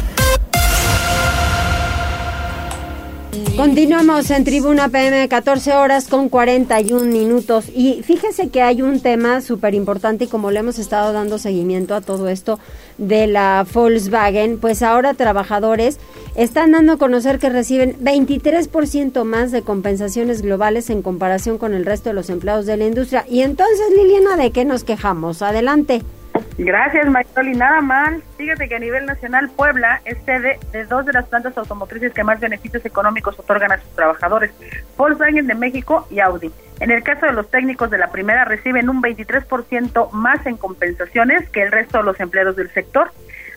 Continuamos en Tribuna PM, 14 horas con 41 minutos. Y fíjese que hay un tema súper importante y como le hemos estado dando seguimiento a todo esto de la Volkswagen, pues ahora trabajadores están dando a conocer que reciben 23% más de compensaciones globales en comparación con el resto de los empleados de la industria. Y entonces, Liliana, ¿de qué nos quejamos? Adelante. Gracias, y Nada mal. Fíjate que a nivel nacional, Puebla es sede de dos de las plantas automotrices que más beneficios económicos otorgan a sus trabajadores, Volkswagen de México y Audi. En el caso de los técnicos de la primera, reciben un 23% más en compensaciones que el resto de los empleados del sector.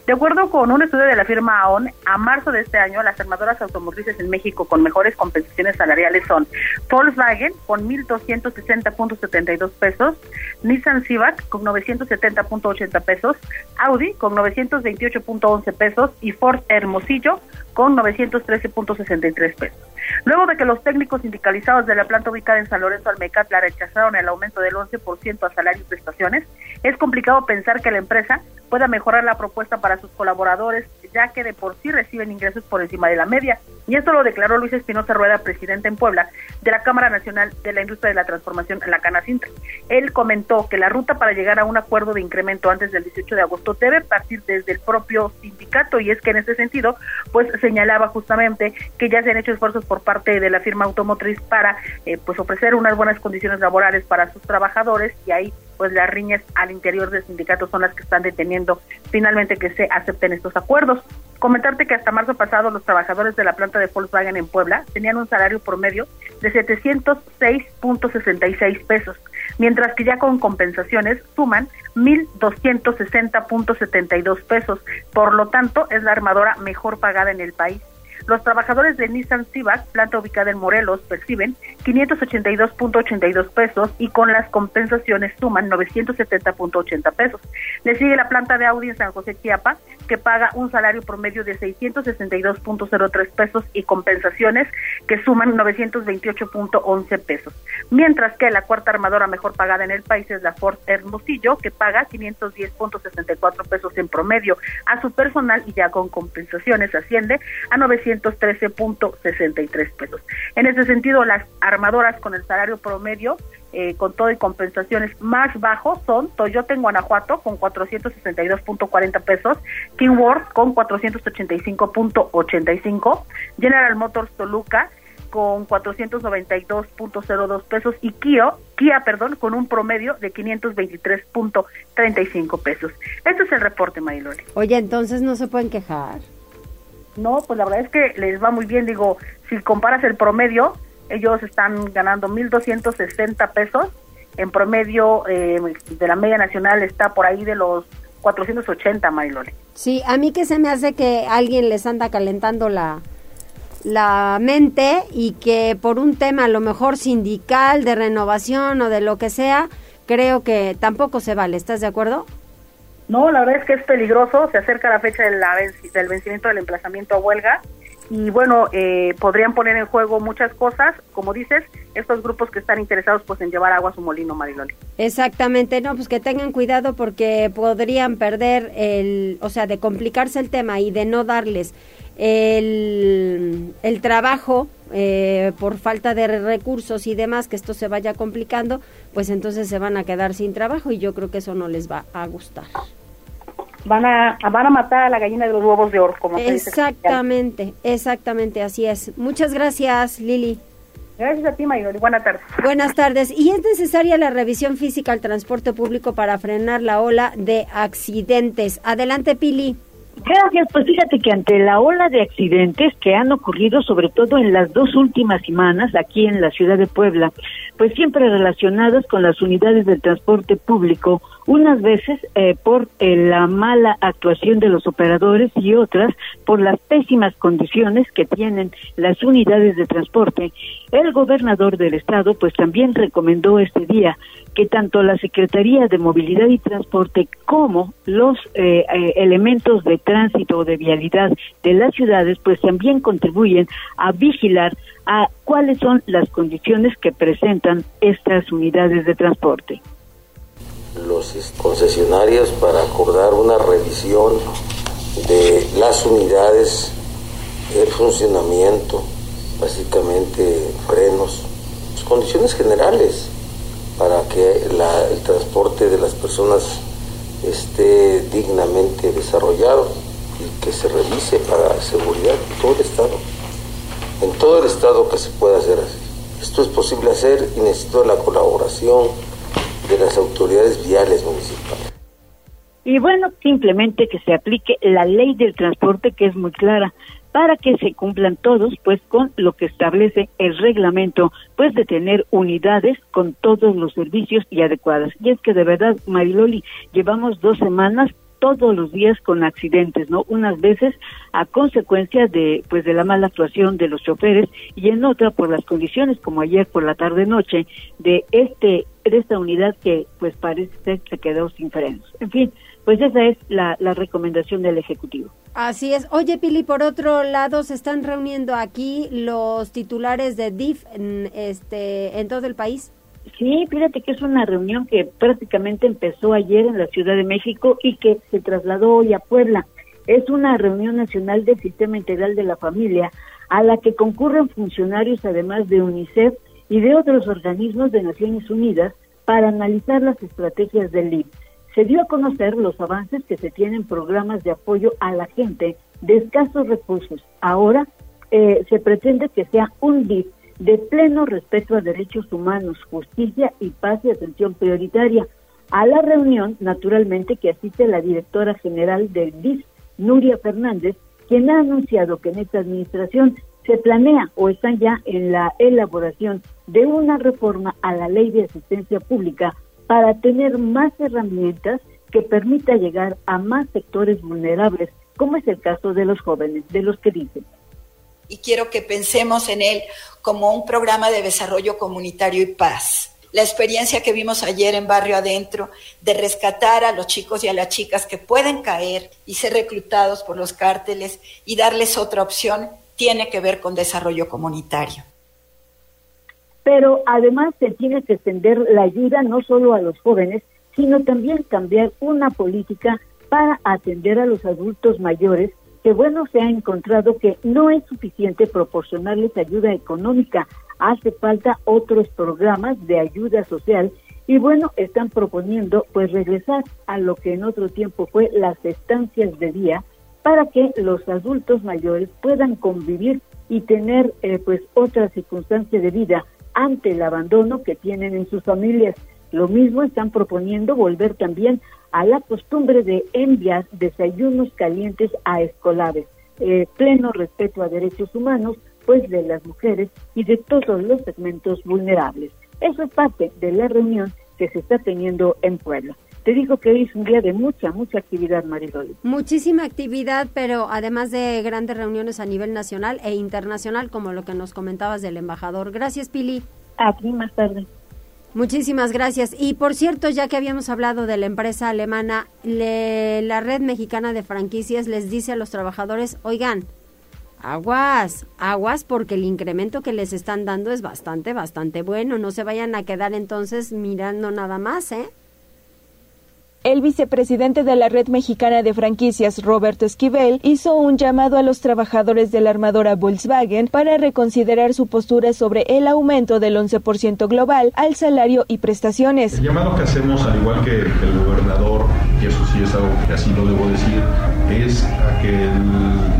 De acuerdo con un estudio de la firma AON, a marzo de este año las armadoras automotrices en México con mejores compensaciones salariales son Volkswagen con 1.260.72 pesos, Nissan Civic con 970.80 pesos, Audi con 928.11 pesos y Ford Hermosillo con 913.63 pesos. Luego de que los técnicos sindicalizados de la planta ubicada en San Lorenzo Almecatla rechazaron el aumento del 11% a salarios y prestaciones, es complicado pensar que la empresa pueda mejorar la propuesta para sus colaboradores, ya que de por sí reciben ingresos por encima de la media. Y esto lo declaró Luis Espinosa Rueda, presidente en Puebla de la Cámara Nacional de la Industria de la Transformación, la Canacintra. Él comentó que la ruta para llegar a un acuerdo de incremento antes del 18 de agosto debe partir desde el propio sindicato y es que en ese sentido, pues señalaba justamente que ya se han hecho esfuerzos por parte de la firma automotriz para eh, pues ofrecer unas buenas condiciones laborales para sus trabajadores y ahí pues las riñas al interior del sindicato son las que están deteniendo finalmente que se acepten estos acuerdos. Comentarte que hasta marzo pasado los trabajadores de la planta de Volkswagen en Puebla tenían un salario promedio de 706.66 pesos, mientras que ya con compensaciones suman 1.260.72 pesos. Por lo tanto, es la armadora mejor pagada en el país. Los trabajadores de Nissan Civac, planta ubicada en Morelos, perciben 582.82 pesos y con las compensaciones suman 970.80 pesos. Le sigue la planta de Audi en San José Chiapa, que paga un salario promedio de 662.03 pesos y compensaciones que suman 928.11 pesos. Mientras que la cuarta armadora mejor pagada en el país es la Ford Hermosillo, que paga 510.64 pesos en promedio a su personal y ya con compensaciones asciende a 900 113.63 pesos. En ese sentido, las armadoras con el salario promedio, eh, con todo y compensaciones más bajos, son Toyota en Guanajuato con 462.40 pesos, Kingworth con 485.85, General Motors Toluca con 492.02 pesos y Kia, Kia, perdón, con un promedio de 523.35 pesos. Este es el reporte, Maylori. Oye, entonces no se pueden quejar. No, pues la verdad es que les va muy bien. Digo, si comparas el promedio, ellos están ganando 1.260 pesos. En promedio eh, de la media nacional está por ahí de los 480, Marilole. Sí, a mí que se me hace que alguien les anda calentando la, la mente y que por un tema a lo mejor sindical, de renovación o de lo que sea, creo que tampoco se vale. ¿Estás de acuerdo? No, la verdad es que es peligroso, se acerca la fecha del vencimiento del emplazamiento a huelga y bueno, eh, podrían poner en juego muchas cosas, como dices, estos grupos que están interesados pues en llevar agua a su molino, Mariloli. Exactamente, no, pues que tengan cuidado porque podrían perder el, o sea, de complicarse el tema y de no darles el, el trabajo eh, por falta de recursos y demás, que esto se vaya complicando, pues entonces se van a quedar sin trabajo y yo creo que eso no les va a gustar. Van a, van a matar a la gallina de los huevos de oro, como Exactamente, exactamente, así es. Muchas gracias, Lili. Gracias a ti, Mayor. Buenas tardes. Buenas tardes. ¿Y es necesaria la revisión física al transporte público para frenar la ola de accidentes? Adelante, Pili. Gracias, pues fíjate que ante la ola de accidentes que han ocurrido sobre todo en las dos últimas semanas aquí en la ciudad de Puebla, pues siempre relacionadas con las unidades del transporte público unas veces eh, por eh, la mala actuación de los operadores y otras por las pésimas condiciones que tienen las unidades de transporte. El gobernador del estado pues también recomendó este día que tanto la Secretaría de Movilidad y Transporte como los eh, elementos de tránsito o de vialidad de las ciudades pues también contribuyen a vigilar a cuáles son las condiciones que presentan estas unidades de transporte. Los concesionarios para acordar una revisión de las unidades, el funcionamiento, básicamente frenos, condiciones generales para que el transporte de las personas esté dignamente desarrollado y que se revise para seguridad en todo el Estado, en todo el Estado que se pueda hacer así. Esto es posible hacer y necesito la colaboración de las autoridades viales municipales. Y bueno, simplemente que se aplique la ley del transporte que es muy clara para que se cumplan todos pues con lo que establece el reglamento pues de tener unidades con todos los servicios y adecuadas. Y es que de verdad, Mariloli, llevamos dos semanas todos los días con accidentes, ¿no? Unas veces a consecuencia de pues de la mala actuación de los choferes y en otra por las condiciones como ayer por la tarde noche de este de esta unidad que pues parece ser que quedó sin frenos. En fin, pues esa es la, la recomendación del Ejecutivo. Así es. Oye, Pili, por otro lado, se están reuniendo aquí los titulares de DIF en, este, en todo el país. Sí, fíjate que es una reunión que prácticamente empezó ayer en la Ciudad de México y que se trasladó hoy a Puebla. Es una reunión nacional del Sistema Integral de la Familia a la que concurren funcionarios además de UNICEF y de otros organismos de Naciones Unidas para analizar las estrategias del LIB. Se dio a conocer los avances que se tienen en programas de apoyo a la gente de escasos recursos. Ahora eh, se pretende que sea un DIF de pleno respeto a derechos humanos, justicia y paz y atención prioritaria. A la reunión, naturalmente, que asiste la directora general del DIF, Nuria Fernández, quien ha anunciado que en esta administración se planea o están ya en la elaboración de una reforma a la ley de asistencia pública para tener más herramientas que permita llegar a más sectores vulnerables, como es el caso de los jóvenes, de los que dicen y quiero que pensemos en él como un programa de desarrollo comunitario y paz. La experiencia que vimos ayer en Barrio Adentro de rescatar a los chicos y a las chicas que pueden caer y ser reclutados por los cárteles y darles otra opción tiene que ver con desarrollo comunitario. Pero además se tiene que extender la ayuda no solo a los jóvenes, sino también cambiar una política para atender a los adultos mayores que bueno, se ha encontrado que no es suficiente proporcionarles ayuda económica, hace falta otros programas de ayuda social y bueno, están proponiendo pues regresar a lo que en otro tiempo fue las estancias de día para que los adultos mayores puedan convivir y tener eh, pues otra circunstancia de vida ante el abandono que tienen en sus familias. Lo mismo están proponiendo volver también a la costumbre de enviar desayunos calientes a escolares, eh, pleno respeto a derechos humanos, pues de las mujeres y de todos los segmentos vulnerables. Eso es parte de la reunión que se está teniendo en Puebla. Te digo que hoy es un día de mucha, mucha actividad, Mariloli. Muchísima actividad, pero además de grandes reuniones a nivel nacional e internacional, como lo que nos comentabas del embajador. Gracias, Pili. Aquí más tarde. Muchísimas gracias. Y por cierto, ya que habíamos hablado de la empresa alemana, la red mexicana de franquicias les dice a los trabajadores, oigan, aguas, aguas porque el incremento que les están dando es bastante, bastante bueno. No se vayan a quedar entonces mirando nada más, ¿eh? El vicepresidente de la Red Mexicana de Franquicias, Roberto Esquivel, hizo un llamado a los trabajadores de la armadora Volkswagen para reconsiderar su postura sobre el aumento del 11% global al salario y prestaciones. El llamado que hacemos, al igual que el gobernador, y eso sí es algo que así lo debo decir, es a que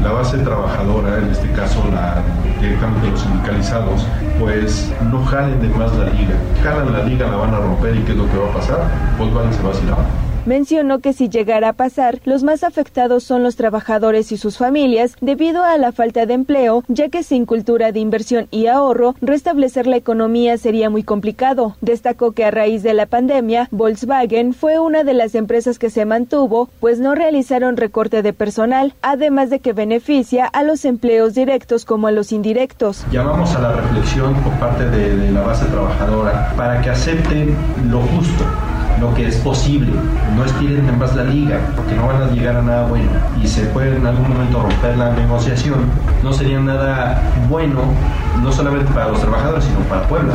la base trabajadora, en este caso la, directamente los sindicalizados, pues no jalen de más la liga. Jalan la liga, la van a romper y ¿qué es lo que va a pasar? Volkswagen se va a ir. Mencionó que si llegara a pasar, los más afectados son los trabajadores y sus familias debido a la falta de empleo, ya que sin cultura de inversión y ahorro, restablecer la economía sería muy complicado. Destacó que a raíz de la pandemia, Volkswagen fue una de las empresas que se mantuvo, pues no realizaron recorte de personal, además de que beneficia a los empleos directos como a los indirectos. Llamamos a la reflexión por parte de, la base trabajadora para que acepten lo justo lo que es posible. No estiren en más la liga, porque no van a llegar a nada bueno. Y se puede en algún momento romper la negociación. No sería nada bueno, no solamente para los trabajadores, sino para Puebla.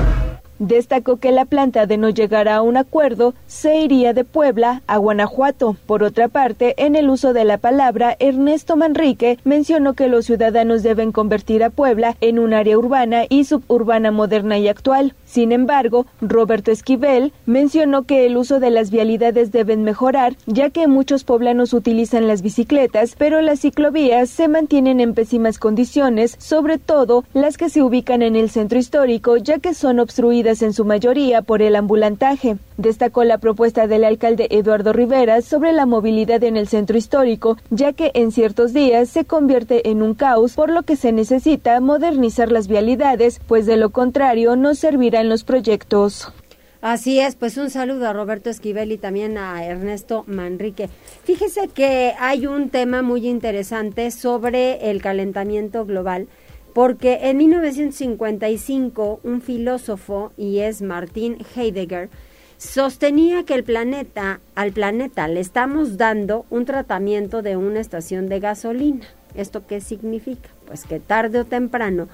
Destacó que la planta de no llegar a un acuerdo se iría de Puebla a Guanajuato. Por otra parte, en el uso de la palabra, Ernesto Manrique mencionó que los ciudadanos deben convertir a Puebla en un área urbana y suburbana moderna y actual. Sin embargo, Roberto Esquivel mencionó que el uso de las vialidades deben mejorar, ya que muchos poblanos utilizan las bicicletas, pero las ciclovías se mantienen en pésimas condiciones, sobre todo las que se ubican en el centro histórico, ya que son obstruidas en su mayoría por el ambulantaje. Destacó la propuesta del alcalde Eduardo Rivera sobre la movilidad en el centro histórico, ya que en ciertos días se convierte en un caos, por lo que se necesita modernizar las vialidades, pues de lo contrario no servirá en los proyectos. Así es, pues un saludo a Roberto Esquivel y también a Ernesto Manrique. Fíjese que hay un tema muy interesante sobre el calentamiento global, porque en 1955 un filósofo, y es Martin Heidegger, sostenía que el planeta, al planeta le estamos dando un tratamiento de una estación de gasolina. ¿Esto qué significa? Pues que tarde o temprano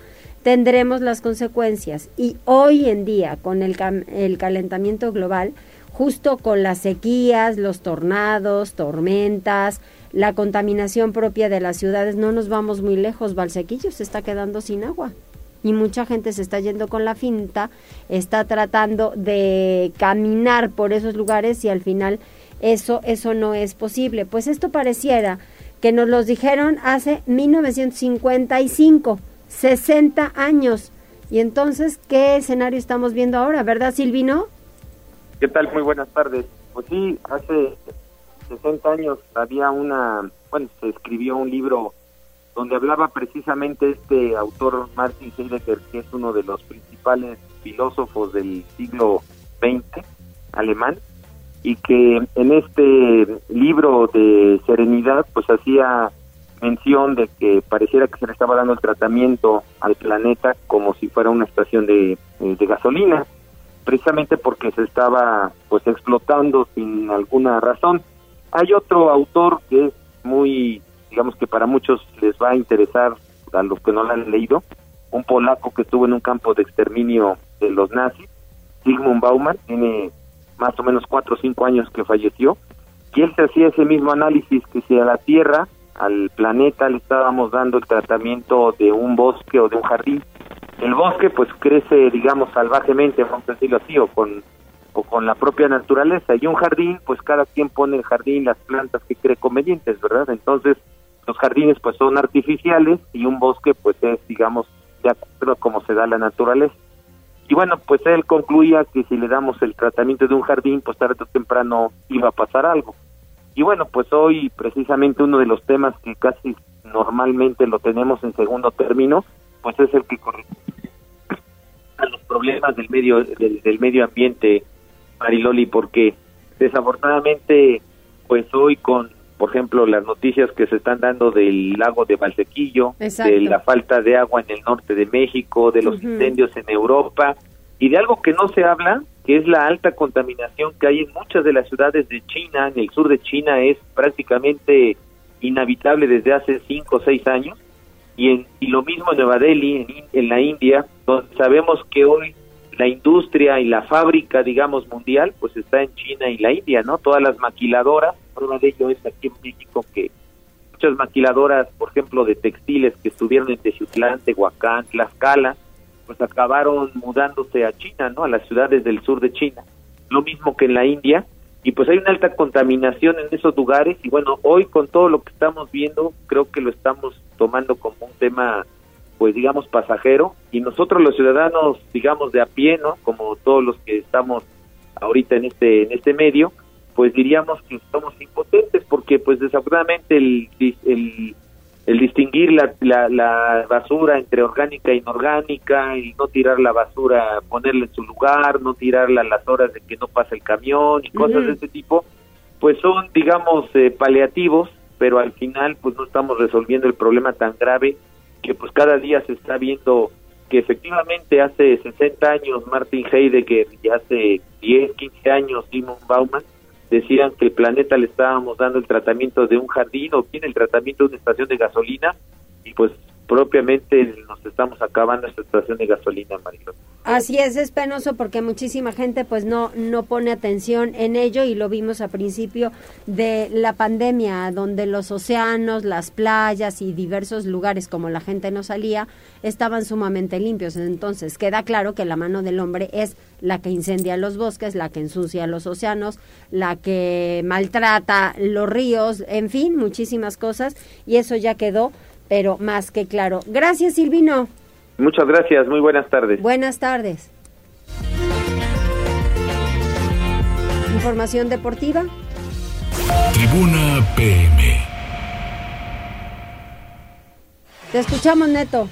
tendremos las consecuencias. Y hoy en día, con el, el calentamiento global, justo con las sequías, los tornados, tormentas, la contaminación propia de las ciudades, no nos vamos muy lejos. Valsequillo se está quedando sin agua y mucha gente se está yendo con la finta, está tratando de caminar por esos lugares y al final eso eso no es posible. Pues esto pareciera que nos los dijeron hace 1955 60 años. Y entonces, ¿qué escenario estamos viendo ahora? ¿Verdad, Silvino? ¿Qué tal? Muy buenas tardes. Pues sí, hace 60 años había una, bueno, se escribió un libro donde hablaba precisamente este autor Martin Heidegger, que es uno de los principales filósofos del siglo XX alemán, y que en este libro de Serenidad, pues hacía mención de que pareciera que se le estaba dando el tratamiento al planeta como si fuera una estación de, eh, de gasolina, precisamente porque se estaba pues explotando sin alguna razón. Hay otro autor que es muy, digamos que para muchos les va a interesar a los que no lo han leído, un polaco que estuvo en un campo de exterminio de los nazis, Sigmund Bauman, tiene más o menos cuatro o cinco años que falleció, y él se hacía ese mismo análisis que si a la Tierra al planeta le estábamos dando el tratamiento de un bosque o de un jardín. El bosque pues crece, digamos, salvajemente, vamos a decirlo así, o con, o con la propia naturaleza. Y un jardín, pues cada quien pone el jardín las plantas que cree convenientes, ¿verdad? Entonces, los jardines pues son artificiales y un bosque pues es, digamos, de acuerdo como se da la naturaleza. Y bueno, pues él concluía que si le damos el tratamiento de un jardín, pues tarde o temprano iba a pasar algo. Y bueno, pues hoy precisamente uno de los temas que casi normalmente lo tenemos en segundo término, pues es el que corresponde a los problemas del medio del, medio ambiente, Mariloli, porque desafortunadamente, pues hoy con, por ejemplo, las noticias que se están dando del lago de Valsequillo, de la falta de agua en el norte de México, de los incendios en Europa y de algo que no se habla, que es la alta contaminación que hay en muchas de las ciudades de China, en el sur de China es prácticamente inhabitable desde hace cinco o seis años, y, en, y lo mismo en Nueva Delhi, en, la India, donde sabemos que hoy la industria y la fábrica, digamos, mundial, pues está en China y la India, ¿no? Todas las maquiladoras, prueba de ello es aquí en México que muchas maquiladoras, por ejemplo, de textiles que estuvieron en Teziutlán, Tehuacán, Tlaxcala, pues acabaron mudándose a China, ¿no? A las ciudades del sur de China. Lo mismo que en la India. Y pues hay una alta contaminación en esos lugares y bueno, hoy con todo lo que estamos viendo, creo que lo estamos tomando como un tema, pues digamos, pasajero. Y nosotros los ciudadanos, digamos, de a pie, ¿no? Como todos los que estamos ahorita en este, en este medio, pues diríamos que somos impotentes porque pues desafortunadamente el, el, el distinguir la, la, basura entre orgánica e inorgánica y no tirar la basura, ponerla en su lugar, no tirarla a las horas de que no pasa el camión y cosas de ese tipo, pues son digamos eh, paliativos, pero al final pues no estamos resolviendo el problema tan grave que pues cada día se está viendo que efectivamente hace 60 años Martin Heidegger y hace 10, 15 años Simon Bauman decían que el planeta le estábamos dando el tratamiento de un jardín o bien el tratamiento de una estación de gasolina y pues propiamente nos estamos acabando esta estación de gasolina, Marilón. Así es, es penoso porque muchísima gente pues no no pone atención en ello y lo vimos a principio de la pandemia, donde los océanos, las playas y diversos lugares como la gente no salía estaban sumamente limpios. Entonces queda claro que la mano del hombre es la que incendia los bosques, la que ensucia los océanos, la que maltrata los ríos, en fin, muchísimas cosas y eso ya quedó pero más que claro. Gracias, Silvino. Muchas gracias, muy buenas tardes. Buenas tardes. Información deportiva. Tribuna PM. Te escuchamos, Neto.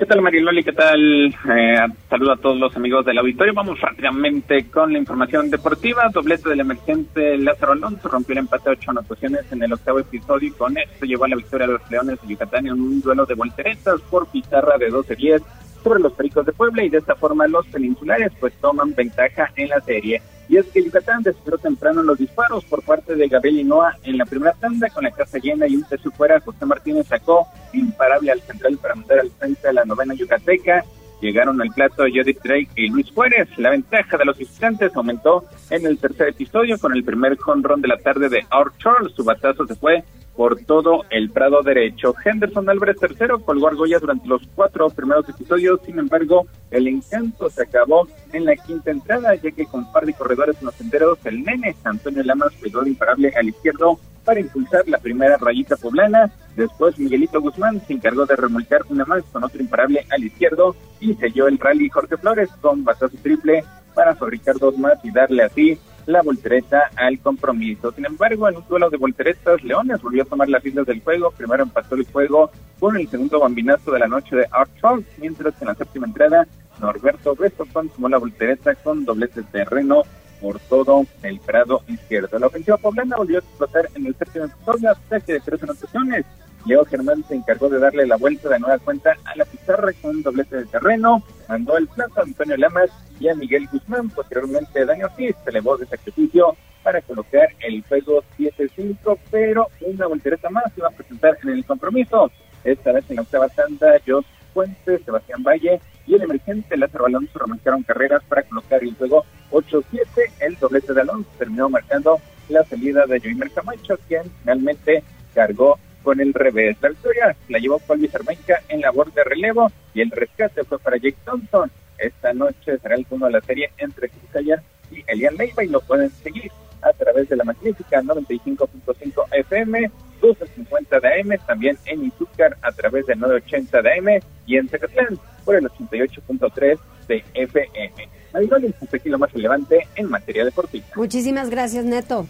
¿Qué tal Mariloli? ¿Qué tal? Eh, saludo a todos los amigos del auditorio. Vamos rápidamente con la información deportiva. Doblete del emergente Lázaro Alonso rompió el empate a ocho anotaciones en el octavo episodio y con esto llevó a la victoria a los Leones de Yucatán en un duelo de volteretas por pizarra de 12-10 sobre los Pericos de Puebla y de esta forma los peninsulares pues toman ventaja en la serie. Y es que Yucatán desesperó temprano los disparos por parte de Gabriel Inoa en la primera tanda con la casa llena y un tercio fuera. José Martínez sacó imparable al central para mandar al frente a la novena yucateca. Llegaron al plato Judith Drake y Luis Juárez. La ventaja de los visitantes aumentó en el tercer episodio con el primer jonrón de la tarde de Art Charles. Su batazo se fue por todo el prado derecho. Henderson Álvarez tercero colgó argollas durante los cuatro primeros episodios, sin embargo, el encanto se acabó en la quinta entrada, ya que con par de corredores en los senderos, el nene Antonio Lamas pegó imparable al izquierdo para impulsar la primera rayita poblana. Después Miguelito Guzmán se encargó de remolcar una más con otro imparable al izquierdo y selló el rally Jorge Flores con batazo triple para fabricar dos más y darle así la voltereta al compromiso. Sin embargo, en un duelo de volteretas, Leones volvió a tomar las islas del juego. Primero empató el juego con el segundo bambinazo de la noche de Art mientras que en la séptima entrada, Norberto Weston tomó la voltereta con doblete de terreno por todo el prado izquierdo. La ofensiva poblana volvió a explotar en el séptimo episodio, ataque de tres anotaciones. Leo Germán se encargó de darle la vuelta de nueva cuenta a la pizarra con un doblete de terreno, mandó el plato a Antonio Lamas y a Miguel Guzmán. Posteriormente, Daniel Ortiz se elevó de sacrificio para colocar el juego 7-5, pero una voltereta más se va a presentar en el compromiso. Esta vez en la octava tanda, Jos Fuentes, Sebastián Valle y el emergente Lázaro Alonso remarcaron carreras para colocar el juego 8-7. El doblete de Alonso terminó marcando la salida de Joimer Camacho, quien finalmente cargó con el revés. La victoria la llevó Paul Armenca en labor de relevo y el rescate fue para Jake Thompson. Esta noche será el turno de la serie entre Chris y Elian Leiva y lo pueden seguir a través de la magnífica 95.5 FM, 1250 de AM, también en Izúcar a través de 980 de AM y en Zacatlán por el 88.3 de FM. Mariloli, un poquito más relevante en materia deportiva. Muchísimas gracias, Neto.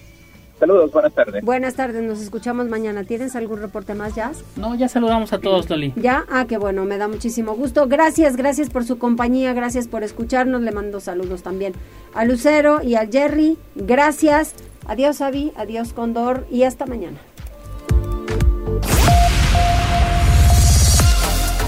Saludos, buenas tardes. Buenas tardes, nos escuchamos mañana. ¿Tienes algún reporte más, Jazz? No, ya saludamos a todos, Loli. ¿Ya? Ah, qué bueno, me da muchísimo gusto. Gracias, gracias por su compañía, gracias por escucharnos. Le mando saludos también a Lucero y al Jerry. Gracias. Adiós, Avi, adiós, Condor, y hasta mañana.